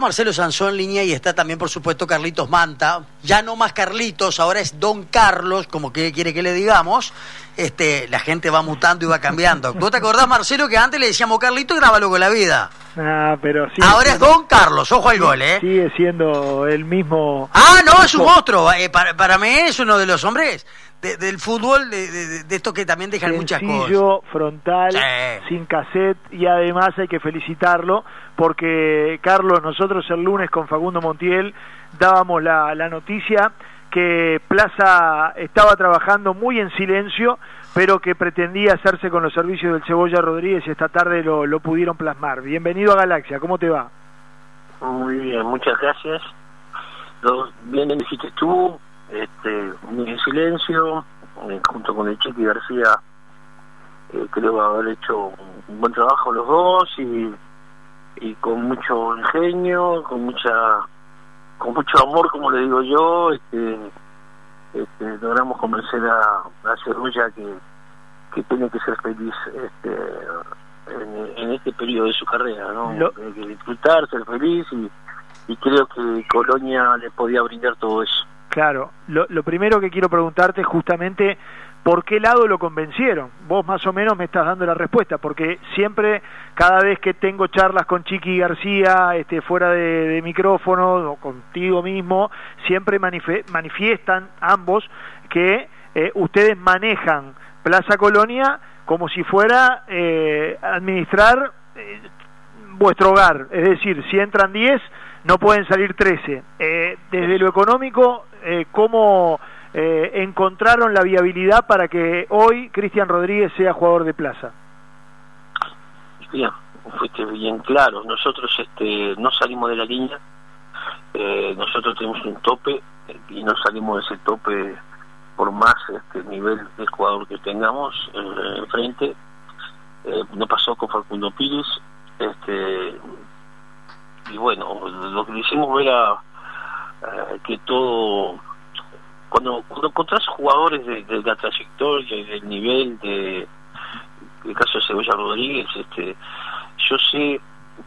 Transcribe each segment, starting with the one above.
Marcelo Sansón en línea y está también, por supuesto, Carlitos Manta. Ya no más Carlitos, ahora es Don Carlos, como que quiere que le digamos. Este, la gente va mutando y va cambiando. ¿Vos te acordás, Marcelo, que antes le decíamos Carlitos y grábalo con la vida? Ah, pero sí. ahora es Don Carlos, ojo al gol, ¿eh? Sigue siendo el mismo. Ah, no, es un monstruo. Eh, para, para mí es uno de los hombres del fútbol, de, de, esto que también dejan muchas cosas. frontal, sin cassette y además hay que felicitarlo porque, Carlos, nosotros el lunes con Facundo Montiel dábamos la, la noticia que Plaza estaba trabajando muy en silencio, pero que pretendía hacerse con los servicios del Cebolla Rodríguez y esta tarde lo, lo pudieron plasmar. Bienvenido a Galaxia, ¿cómo te va? Muy bien, muchas gracias. Lo, bien dijiste tú, este, muy en silencio, eh, junto con el Chiqui García, eh, creo haber hecho un buen trabajo los dos y, y con mucho ingenio, con mucha con mucho amor, como le digo yo, este, este, logramos convencer a, a Cerulla que, que tiene que ser feliz este, en, este periodo de su carrera, ¿no? Tiene que disfrutar, ser feliz y, y creo que Colonia le podía brindar todo eso. Claro, lo, lo primero que quiero preguntarte es justamente por qué lado lo convencieron. Vos más o menos me estás dando la respuesta, porque siempre, cada vez que tengo charlas con Chiqui García, este, fuera de, micrófono o contigo mismo, siempre manifiestan ambos que eh, ustedes manejan Plaza Colonia como si fuera eh, administrar eh, vuestro hogar. Es decir, si entran 10, no pueden salir 13. desde lo económico, eh, cómo eh, encontraron la viabilidad para que hoy Cristian Rodríguez sea jugador de plaza. Bien, fuiste bien claro. Nosotros este, no salimos de la línea. Eh, nosotros tenemos un tope y no salimos de ese tope por más este nivel de jugador que tengamos eh, enfrente. no pasó con Facundo Pires. Este, y bueno, lo que le hicimos era eh, que todo cuando cuando encontrás jugadores de, la trayectoria y del nivel de el caso de Cebolla Rodríguez este yo sé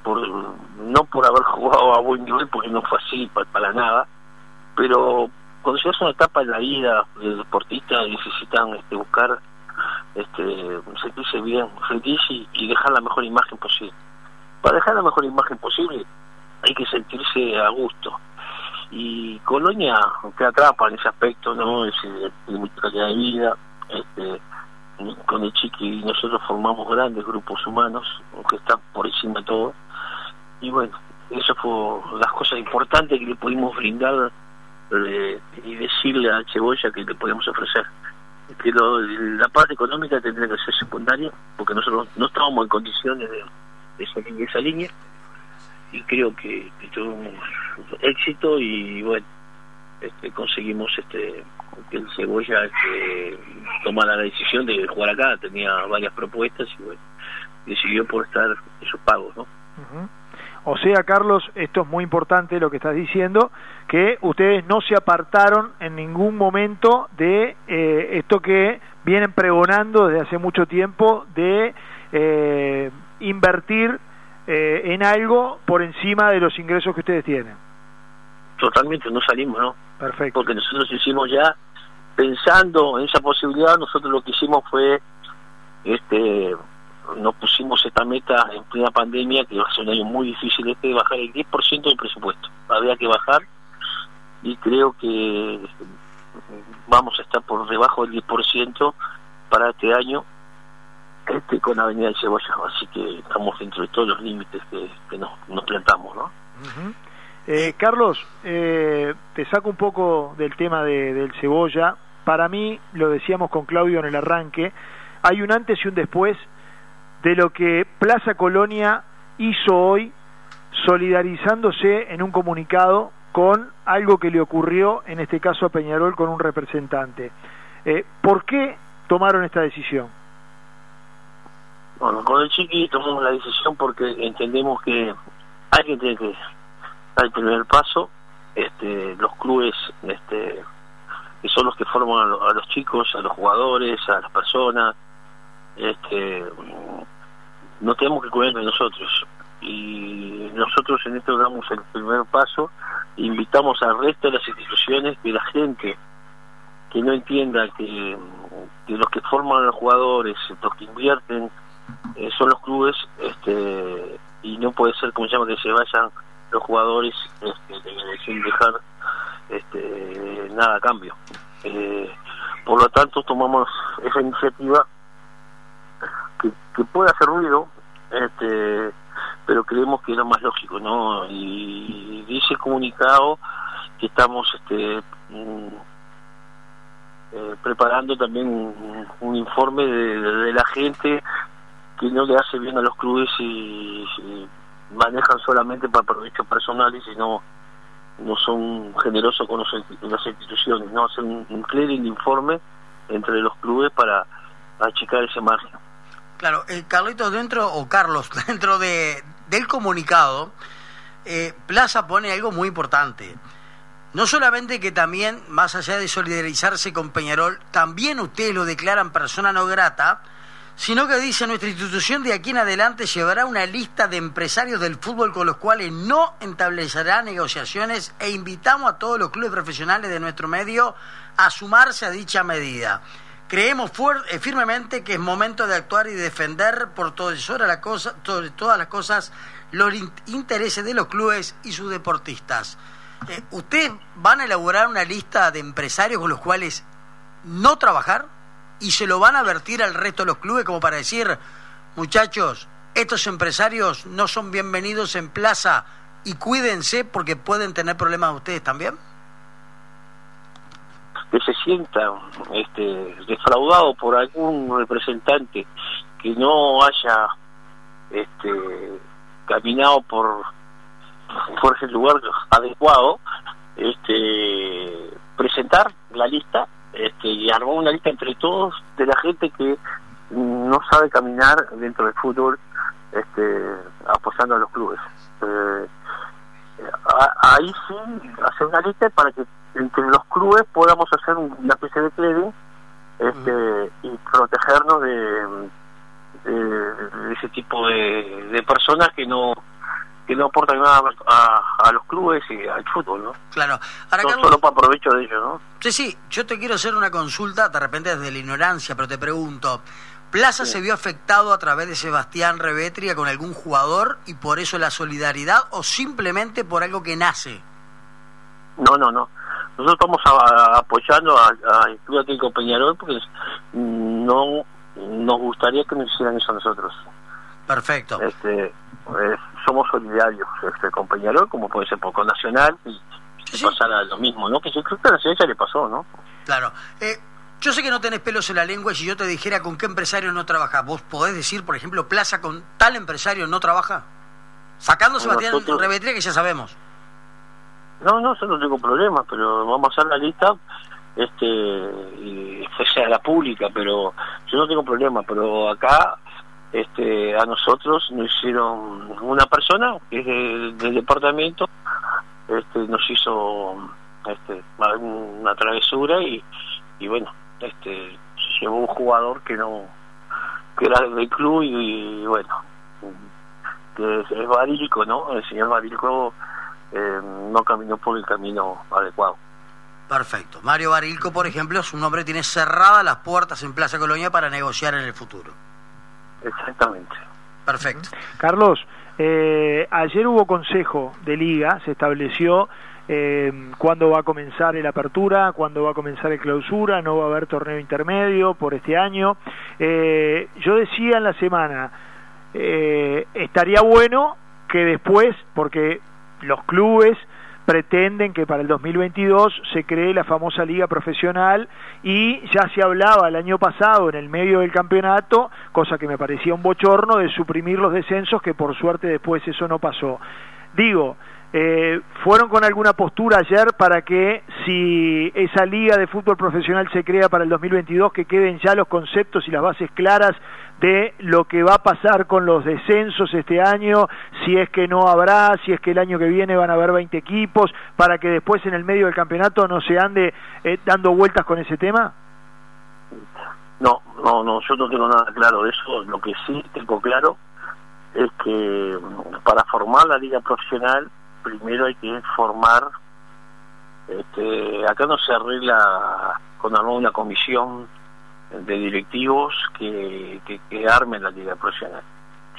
por no por haber jugado a buen nivel porque no fue así para, nada pero cuando llegas a una etapa en la vida de deportista necesitan este, buscar este sentirse bien feliz y dejar la mejor imagen posible. Para dejar la mejor imagen posible hay que sentirse a gusto y Colonia te atrapa en ese aspecto, ¿no? Es, de mucha calidad de vida, este, con el chiqui nosotros formamos grandes grupos humanos, que están por encima de todo, y bueno, eso fue las cosas importantes que le pudimos brindar eh, y decirle a Cebolla que le podíamos ofrecer. Que la parte económica tendría que ser secundaria, porque nosotros no estábamos en condiciones de, de salir de esa línea, y creo que, tuvimos éxito y bueno este, conseguimos este que el Cebolla este, tomara la decisión de jugar acá. Tenía varias propuestas y bueno decidió por estar esos pagos no O sea, Carlos, esto es muy importante lo que estás diciendo, que ustedes no se apartaron en ningún momento de eh, esto que vienen pregonando desde hace mucho tiempo de eh, invertir eh, en algo por encima de los ingresos que ustedes tienen. Totalmente, no salimos, ¿no? Perfecto. Porque nosotros hicimos ya, pensando en esa posibilidad, nosotros lo que hicimos fue, este, nos pusimos esta meta en plena pandemia, que va a ser un año muy difícil este, de bajar el 10% del presupuesto. Había que bajar y creo que vamos a estar por debajo del 10% para este año este, con Avenida de Cebolla, así que estamos dentro de todos los límites que, nos, plantamos, ¿no? eh, Carlos, eh, te saco un poco del tema de, del Cebolla. Para mí, lo decíamos con Claudio en el arranque, hay un antes y un después de lo que Plaza Colonia hizo hoy, solidarizándose en un comunicado con algo que le ocurrió, en este caso a Peñarol, con un representante. Eh, ¿Por qué tomaron esta decisión? Bueno, con el Chiqui tomamos la decisión porque entendemos que alguien tiene que dar el primer paso. Este, los clubes este, que son los que forman a, los chicos, a los jugadores, a las personas, este, no tenemos que cuidar de nosotros. y nosotros en esto damos el primer paso, invitamos al resto de las instituciones que la gente que no entienda que, los que forman a los jugadores, los que invierten, eh, son los clubes, este, y no puede ser como se llama que se vayan los jugadores este, sin dejar este, nada a cambio. Eh, por lo tanto, tomamos esa iniciativa que, que puede hacer ruido, este, pero creemos que es lo más lógico, ¿no? Y dice comunicado que estamos este, mm, eh, preparando también un, informe de, la gente que no le hace bien a los clubes y, manejan solamente para provecho personal y no no son generosos con las instituciones, no hacen un, clearing de informe entre los clubes para achicar ese margen. Claro, eh, Carlitos, dentro, o Carlos, dentro de, del comunicado, eh, Plaza pone algo muy importante. No solamente que también, más allá de solidarizarse con Peñarol, también ustedes lo declaran persona no grata, sino que dice nuestra institución de aquí en adelante llevará una lista de empresarios del fútbol con los cuales no establecerá negociaciones e invitamos a todos los clubes profesionales de nuestro medio a sumarse a dicha medida. Creemos eh, firmemente que es momento de actuar y defender por sobre, la cosa, todas las cosas los intereses de los clubes y sus deportistas. Eh, ¿Ustedes van a elaborar una lista de empresarios con los cuales no trabajar y se lo van a advertir al resto de los clubes como para decir, muchachos, estos empresarios no son bienvenidos en plaza y cuídense porque pueden tener problemas ustedes también? que se sienta este, defraudado por algún representante que no haya este, caminado por, por ese lugar adecuado, este, presentar la lista este, y armar una lista entre todos de la gente que no sabe caminar dentro del fútbol este, apoyando a los clubes. Eh, ahí sí, hacer una lista para que entre los clubes podamos hacer una especie de clearing este, y protegernos de, ese tipo de, personas que no que no aportan nada a, los clubes y al fútbol, ¿no? Claro. Ahora, no solo para provecho de ellos, ¿no? Sí, sí, yo te quiero hacer una consulta, de repente desde la ignorancia, pero te pregunto, ¿Plaza se vio afectado a través de Sebastián Revetria con algún jugador y por eso la solidaridad o simplemente por algo que nace? No, no, no nosotros estamos apoyando a, a Club Atlético Peñarol porque no nos gustaría que nos hicieran eso a nosotros. Perfecto. Este, somos solidarios este, con Peñarol, como puede ser poco Nacional, y sí, pasara lo mismo, ¿no? Que yo creo que a Nacional ya le pasó, ¿no? Claro. Eh, yo sé que no tenés pelos en la lengua y si yo te dijera con qué empresario no trabaja, ¿vos podés decir, por ejemplo, Plaza con tal empresario no trabaja? Sacando Sebastián Revetría, que ya sabemos. No, no, yo no tengo problema, pero vamos a hacer la lista este y sea la pública, pero yo no tengo problema, pero acá este a nosotros nos hicieron una persona que es del, departamento este nos hizo este una travesura y, bueno este llevó un jugador que no que era del club y, bueno que es, es Barilco no el señor Barilco eh, no caminó por el camino adecuado. Perfecto. Mario Barilco, por ejemplo, su nombre tiene cerradas las puertas en Plaza Colonia para negociar en el futuro. Exactamente. Perfecto. Carlos, eh, ayer hubo consejo de liga, se estableció eh, cuándo va a comenzar el apertura, cuándo va a comenzar el clausura, no va a haber torneo intermedio por este año. Eh, yo decía en la semana, estaría bueno que después, porque los clubes pretenden que para el 2022 se cree la famosa liga profesional y ya se hablaba el año pasado en el medio del campeonato, cosa que me parecía un bochorno, de suprimir los descensos, que por suerte después eso no pasó. Digo, eh, fueron con alguna postura ayer para que si esa liga de fútbol profesional se crea para el 2022, que queden ya los conceptos y las bases claras de lo que va a pasar con los descensos este año, si es que no habrá, si es que el año que viene van a haber 20 equipos, para que después en el medio del campeonato no se ande eh, dando vueltas con ese tema? No, no, no, yo no tengo nada claro de eso. Lo que sí tengo claro es que mm, para formar la liga profesional primero hay que formar este, acá no se arregla con una comisión de directivos que, que, que armen la liga profesional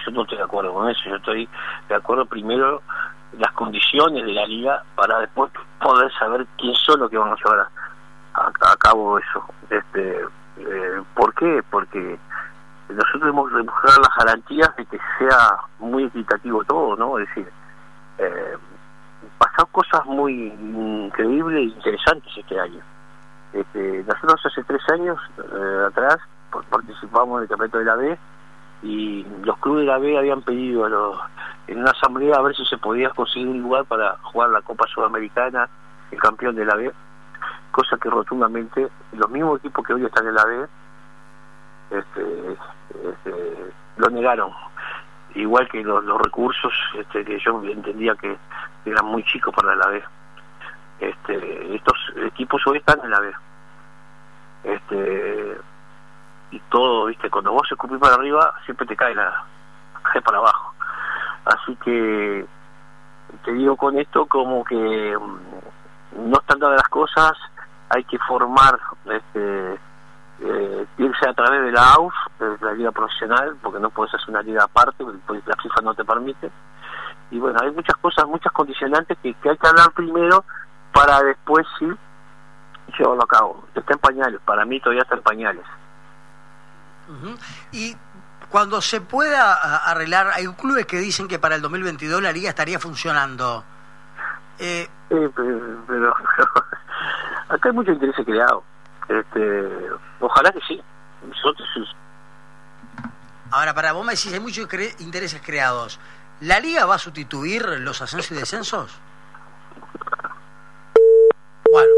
yo no estoy de acuerdo con eso yo estoy de acuerdo primero las condiciones de la liga para después poder saber quién son los que van a llevar a, cabo eso. Este, eh, ¿Por qué? Porque nosotros debemos demostrar las garantías de que sea muy equitativo todo, ¿no? Es decir, eh, pasaron cosas muy increíbles e interesantes este año. Este, nosotros hace tres años eh, atrás participamos en el campeonato de la B y los clubes de la B habían pedido a los, en una asamblea a ver si se podía conseguir un lugar para jugar la Copa Sudamericana, el campeón de la B, cosa que rotundamente los mismos equipos que hoy están en la B este, este, lo negaron, igual que los, recursos este, que yo entendía que eran muy chicos para la B. Este, estos equipos hoy están en la B. Este, y todo, viste, cuando vos escupís para arriba, siempre te cae la cae para abajo. Así que te digo con esto como que mm, no están dadas las cosas, hay que formar, este, eh, irse a través de la AUF, de la liga profesional, porque no puedes hacer una liga aparte, porque la FIFA no te permite. Y bueno, hay muchas cosas, muchas condicionantes que, que hay que hablar primero para después sí llevarlo a cabo. Está en pañales, para mí todavía está en pañales. Y cuando se pueda arreglar, hay clubes que dicen que para el 2022 la liga estaría funcionando. Eh, pero, acá hay mucho interés creado. Este, ojalá que sí. Nosotros Ahora, para vos me decís, hay muchos intereses creados. ¿La liga va a sustituir los ascensos y descensos? Bueno,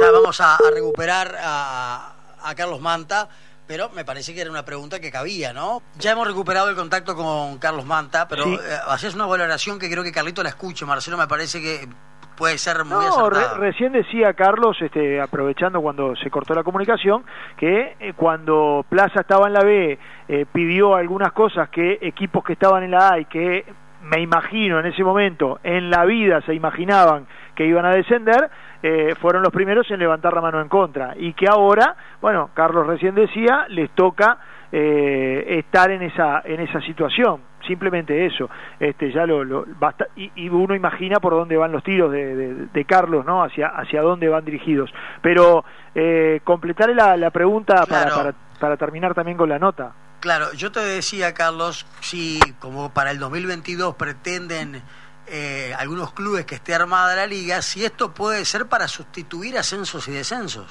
ya vamos a, recuperar a, a Carlos Manta pero me parece que era una pregunta que cabía, ¿no? Ya hemos recuperado el contacto con Carlos Manta, pero eh, hacías una valoración que creo que Carlito la escuche, Marcelo, me parece que puede ser muy no, recién decía Carlos, este, aprovechando cuando se cortó la comunicación, que eh, cuando Plaza estaba en la B eh, pidió algunas cosas que equipos que estaban en la A y que me imagino en ese momento en la vida se imaginaban que iban a descender, eh, fueron los primeros en levantar la mano en contra. Y que ahora, bueno, Carlos recién decía, les toca eh, estar en esa en esa situación simplemente eso este ya lo, lo basta, y, uno imagina por dónde van los tiros de, de, Carlos no hacia hacia dónde van dirigidos. Pero eh, completaré la, la pregunta para, para, para terminar también con la nota. Claro yo te decía Carlos si como para el 2022 pretenden eh, algunos clubes que esté armada la liga, si esto puede ser para sustituir ascensos y descensos.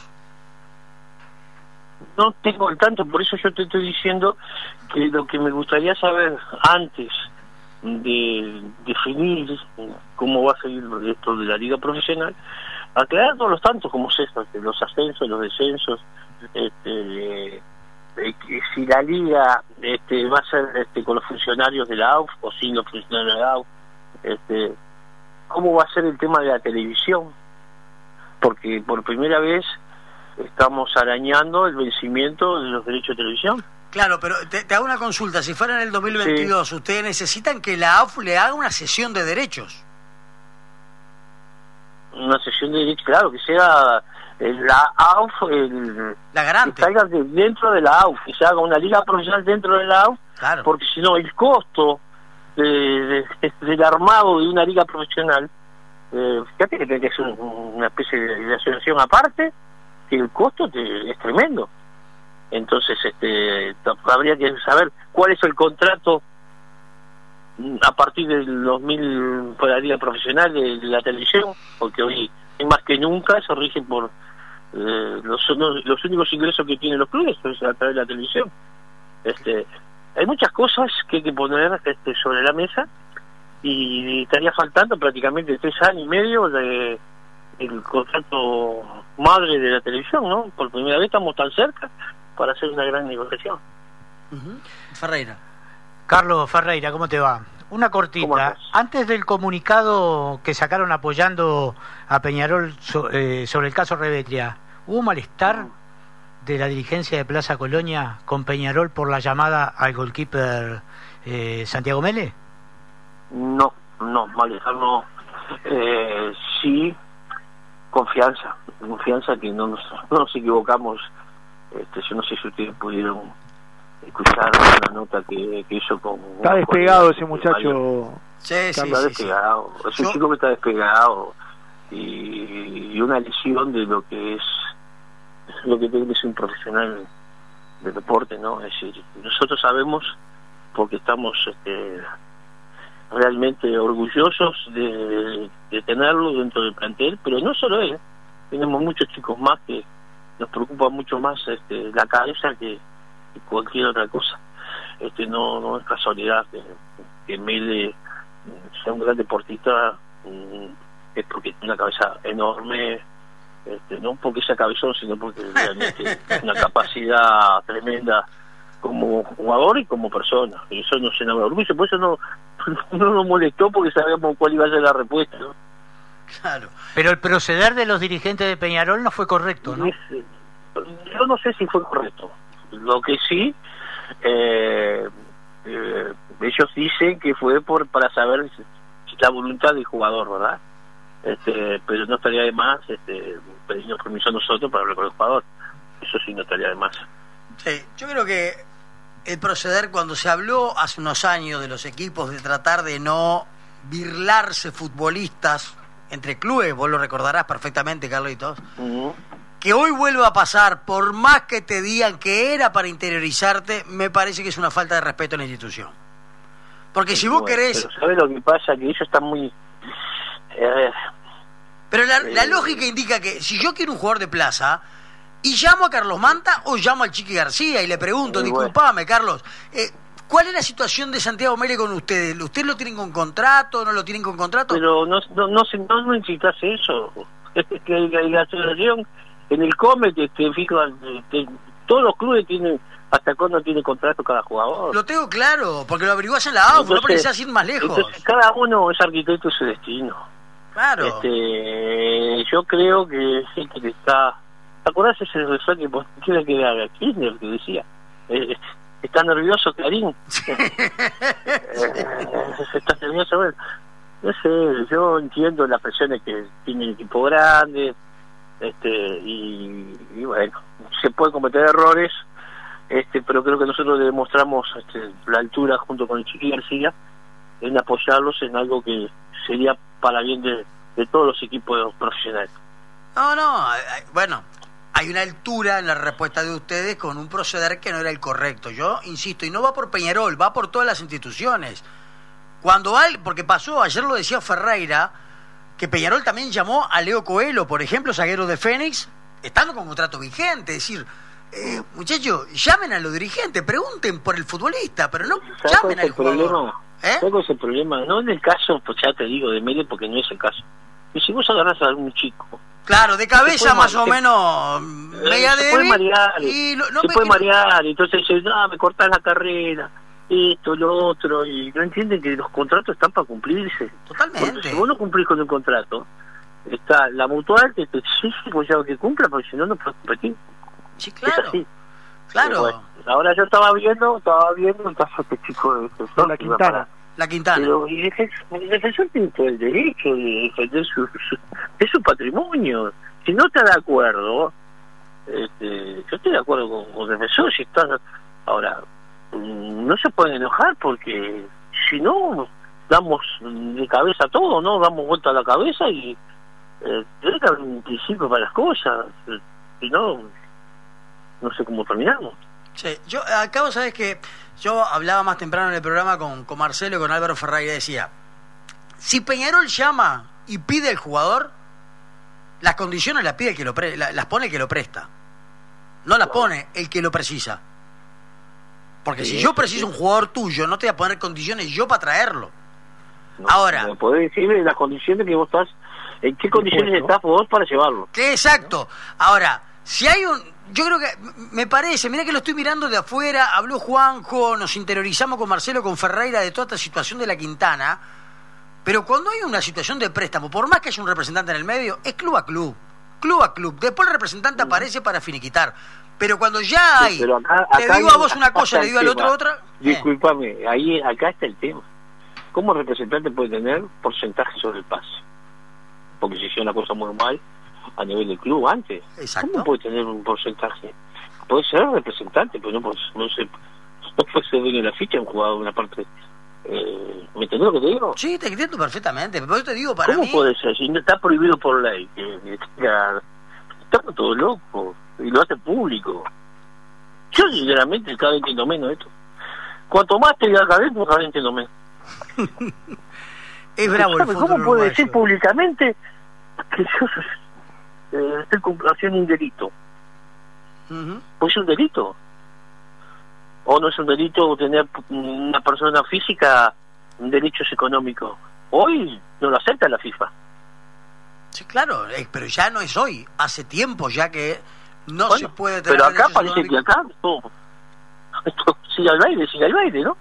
No tengo el tanto, por eso yo te estoy diciendo que lo que me gustaría saber antes de definir cómo va a seguir esto de la liga profesional, aclarar todos los tantos como es esto, los ascensos, los descensos, este, si la liga este, va a ser este, con los funcionarios de la AUF o sin los funcionarios de la AUF, este, cómo va a ser el tema de la televisión, porque por primera vez estamos arañando el vencimiento de los derechos de televisión. Claro, pero te, hago una consulta. Si fuera en el 2022, ¿ustedes necesitan que la AUF le haga una sesión de derechos? Una sesión de derechos, claro, que sea la AUF, el, la garante. que salga dentro de la AUF, que se haga una liga profesional dentro de la AUF, claro. porque si no, el costo de, del armado de una liga profesional, eh, fíjate que tiene que ser una especie de, asociación aparte, el costo es tremendo. Entonces, este, habría que saber cuál es el contrato a partir del 2000 por la liga profesional de, la televisión, porque hoy más que nunca se rige por eh, los, los únicos ingresos que tienen los clubes es a través de la televisión. Este, hay muchas cosas que hay que poner este, sobre la mesa y estaría faltando prácticamente tres años y medio de el contrato madre de la televisión, ¿no? Por primera vez estamos tan cerca para hacer una gran negociación. Ferreira. Carlos Ferreira, ¿cómo te va? Una cortita. Antes del comunicado que sacaron apoyando a Peñarol eh, sobre el caso Revetria, ¿hubo malestar? de la dirigencia de Plaza Colonia con Peñarol por la llamada al goalkeeper eh, Santiago Mele? No, no, manejar no. Eh, sí, confianza, confianza que no nos, no nos equivocamos. Este, yo no sé si ustedes pudieron escuchar una nota que, hizo con... Está despegado ese muchacho. Sí, sí, está despegado. Es un chico que está despegado y, y, una lesión de lo que es lo que tiene que ser un profesional de deporte, ¿no? Es decir, nosotros sabemos porque estamos este, realmente orgullosos de, tenerlo dentro del plantel, pero no solo él, tenemos muchos chicos más que nos preocupa mucho más este, la cabeza que, cualquier otra cosa. Este no, no es casualidad que, que Mele sea un gran deportista, mm, es porque tiene una cabeza enorme, este, no porque sea cabezón, sino porque realmente tiene una capacidad tremenda como jugador y como persona. Y eso nos llena de orgullo, por eso no, no nos molestó porque sabíamos cuál iba a ser la respuesta. Claro. Pero el proceder de los dirigentes de Peñarol no fue correcto, ¿no? Yo no sé si fue correcto. Lo que sí, eh, eh, ellos dicen que fue por para saber la voluntad del jugador, ¿verdad? Este, pero no estaría de más este, pedirnos permiso a nosotros para hablar con el jugador. Eso sí no estaría de más. Sí, yo creo que el proceder cuando se habló hace unos años de los equipos de tratar de no birlarse futbolistas entre clubes, vos lo recordarás perfectamente, Carlitos, que hoy vuelva a pasar, por más que te digan que era para interiorizarte, me parece que es una falta de respeto a la institución. Porque si vos querés... Pero ¿sabes lo que pasa? Que ellos están muy... Eh, pero la, la, eh, lógica indica que si yo quiero un jugador de plaza, y llamo a Carlos Manta o llamo al Chiqui García y le pregunto, disculpame, Carlos, eh, ¿cuál es la situación de Santiago Mele con ustedes? ¿Ustedes lo tienen con contrato? ¿No lo tienen con contrato? Pero no, no, no, no, no necesitas eso. Es que la asociación en el COMET, este, este, todos los clubes tienen hasta cuándo tiene contrato cada jugador. Lo tengo claro, porque lo averiguás en la AUF, no precisás ir más lejos. cada uno es arquitecto de su destino. Claro. Este, yo creo que gente que está ¿Te acordás ese refrán que que haga Kirchner que decía? Eh, está nervioso Clarín. Eh, está nervioso, bueno. No sé, yo entiendo las presiones que tiene el equipo grande, este, y, bueno, se puede cometer errores, este, pero creo que nosotros demostramos este, la altura junto con el Chiqui García en apoyarlos en algo que sería para bien de, de todos los equipos profesionales. No, no, bueno, hay una altura en la respuesta de ustedes con un proceder que no era el correcto. Yo insisto, y no va por Peñarol, va por todas las instituciones. Cuando hay, porque pasó, ayer lo decía Ferreira, que Peñarol también llamó a Leo Coelho, por ejemplo, zaguero de Fénix, estando con contrato vigente, es decir, eh, muchachos, llamen a los dirigentes, pregunten por el futbolista, pero no llamen al jugador. Problema? ¿Eh? es el problema? No en el caso, pues ya te digo, de medio, porque no es el caso. Y si vos agarrás a algún chico Claro, de cabeza más o menos media se puede marear, y no, se puede marear, entonces dice, no, me cortas la carrera, esto, lo otro, y no entienden que los contratos están para cumplirse. Totalmente. si vos no cumplís con el contrato, está la mutual que te exige pues, ya que cumpla, porque si no, no puedes competir. Sí, claro. Es así. Claro. ahora yo estaba viendo, estaba viendo un caso de este chico de, de la Quintana. La Quintana. Pero el defensor tiene todo el derecho de defender su, es su patrimonio. Si no está de acuerdo, este, yo estoy de acuerdo con, el defensor. Ahora, mm, no se pueden enojar porque si no, damos de cabeza todo, ¿no? Damos vuelta a la cabeza y eh, que haber un principio para las cosas. Si no, no sé cómo terminamos. Sí, yo acabo, sabes que yo hablaba más temprano en el programa con, con Marcelo y con Álvaro Ferrari y decía, si Peñarol llama y pide el jugador, las condiciones las pide el que lo las pone el que lo presta. No las pone el que lo precisa. Porque si yo preciso un jugador tuyo, no te voy a poner condiciones yo para traerlo. Ahora. ¿Podés decirme las condiciones que vos estás? ¿En qué condiciones estás vos para llevarlo? Que exacto. Ahora, si hay un yo creo que me parece, mira que lo estoy mirando de afuera, habló Juanjo, nos interiorizamos con Marcelo, con Ferreira de toda esta situación de la Quintana, pero cuando hay una situación de préstamo, por más que haya un representante en el medio, es club a club. club a club. Después el representante aparece para finiquitar. Pero cuando ya hay, te digo a vos una cosa, le digo al otro otra. Disculpame, ahí acá está el tema. ¿Cómo representante puede tener porcentaje sobre el pase? Porque si hicieron una cosa muy mal a nivel del club antes, ¿cómo puede tener un porcentaje? Puede ser representante, pero no, pues, no sé, no puede ser dueño de la ficha un jugador de una parte. Eh, ¿Me entiendes lo que te digo? Sí, te entiendo perfectamente. Pero yo te digo, para ¿Cómo puede ser? Si está prohibido por ley. Que, estamos todos locos. Y lo hace público. Yo, sinceramente, cada vez entiendo menos esto. Cuanto más te diga cada vez, cada vez entiendo menos. es bravo el ¿Cómo puede decir públicamente que yo eh, estoy haciendo un delito? Pues es un delito. O no es un delito tener una persona física derechos económicos. Hoy no lo acepta la FIFA. Sí, claro, eh, pero ya no es hoy. Hace tiempo ya que no se puede tener. Pero acá parece que acá todo, esto sigue al baile, sigue al baile, ¿no?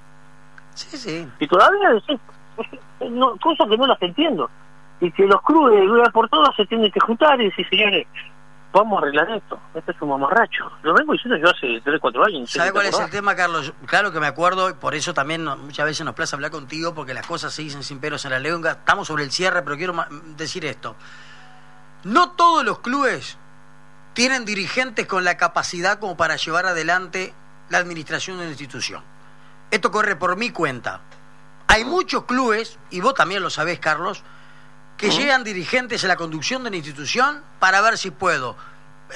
Sí, sí. Y todavía sí, no, cosas que no las entiendo. Y que los clubes de una por todas se tienen que juntar y decir, señores, vamos a arreglar esto. Este es un mamarracho. Lo vengo diciendo yo hace 3, 4 años. ¿Sabe cuál es el tema, Carlos? Claro que me acuerdo, y por eso también muchas veces nos plaza hablar contigo, porque las cosas se dicen sin pelos en la lengua. Estamos sobre el cierre, pero quiero decir esto. No todos los clubes tienen dirigentes con la capacidad como para llevar adelante la administración de una institución. Esto corre por mi cuenta. Hay muchos clubes, y vos también lo sabés, Carlos, que llegan dirigentes a la conducción de la institución para ver si puedo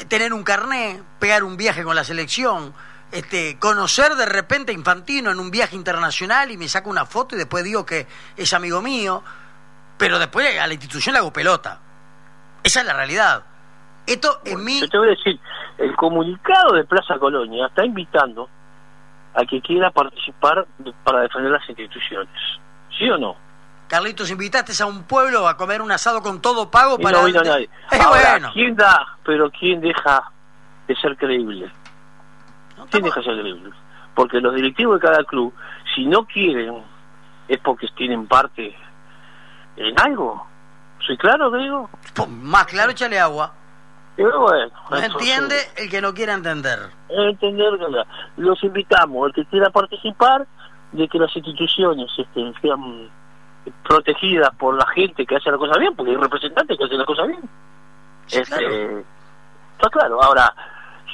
tener un carné, pegar un viaje con la selección, este, conocer de repente a Infantino en un viaje internacional y me saco una foto y después digo que es amigo mío, pero después a la institución le hago pelota. Esa es la realidad. Esto en mí... Yo te voy a decir, el comunicado de Plaza Colonia está invitando a que quiera participar para defender las instituciones. ¿Sí o no? Carlitos, invitaste a un pueblo a comer un asado con todo pago para... no vino nadie. bueno. ¿quién da? Pero ¿quién deja de ser creíble? ¿Quién deja de ser creíble? Porque los directivos de cada club, si no quieren, es porque tienen parte en algo. ¿Soy claro, digo? Más claro, échale agua. Pero bueno, no entiende el que no quiera entender. Entender, los invitamos, el que quiera participar, de que las instituciones este, sean protegidas por la gente que hace la cosa bien, porque hay representantes que hacen la cosa bien. este, Está claro. Ahora,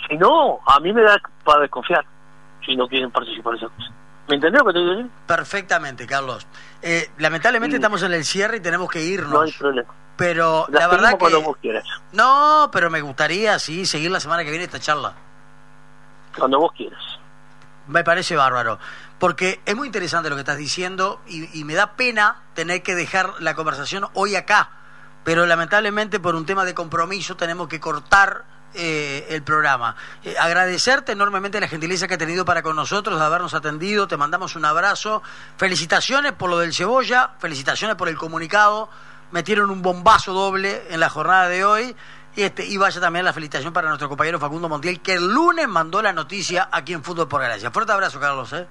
si no, a mí me da para desconfiar si no quieren participar en esa cosa. ¿Me entendés lo que te digo? Perfectamente, Carlos. Eh, lamentablemente estamos en el cierre y tenemos que irnos. No hay problema. Pero la, verdad que... No, pero me gustaría, sí, seguir la semana que viene esta charla. Cuando vos quieras. Me parece bárbaro. Porque es muy interesante lo que estás diciendo y, me da pena tener que dejar la conversación hoy acá. Pero lamentablemente por un tema de compromiso tenemos que cortar eh, el programa. Eh, agradecerte enormemente la gentileza que ha tenido para con nosotros, de habernos atendido, te mandamos un abrazo. Felicitaciones por lo del cebolla, felicitaciones por el comunicado. Metieron un bombazo doble en la jornada de hoy. Y, este, y vaya también la felicitación para nuestro compañero Facundo Montiel, que el lunes mandó la noticia aquí en Fútbol por Gracia. Fuerte abrazo, Carlos. ¿eh?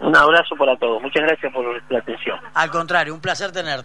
Un abrazo para todos. Muchas gracias por la atención. Al contrario, un placer tenerte.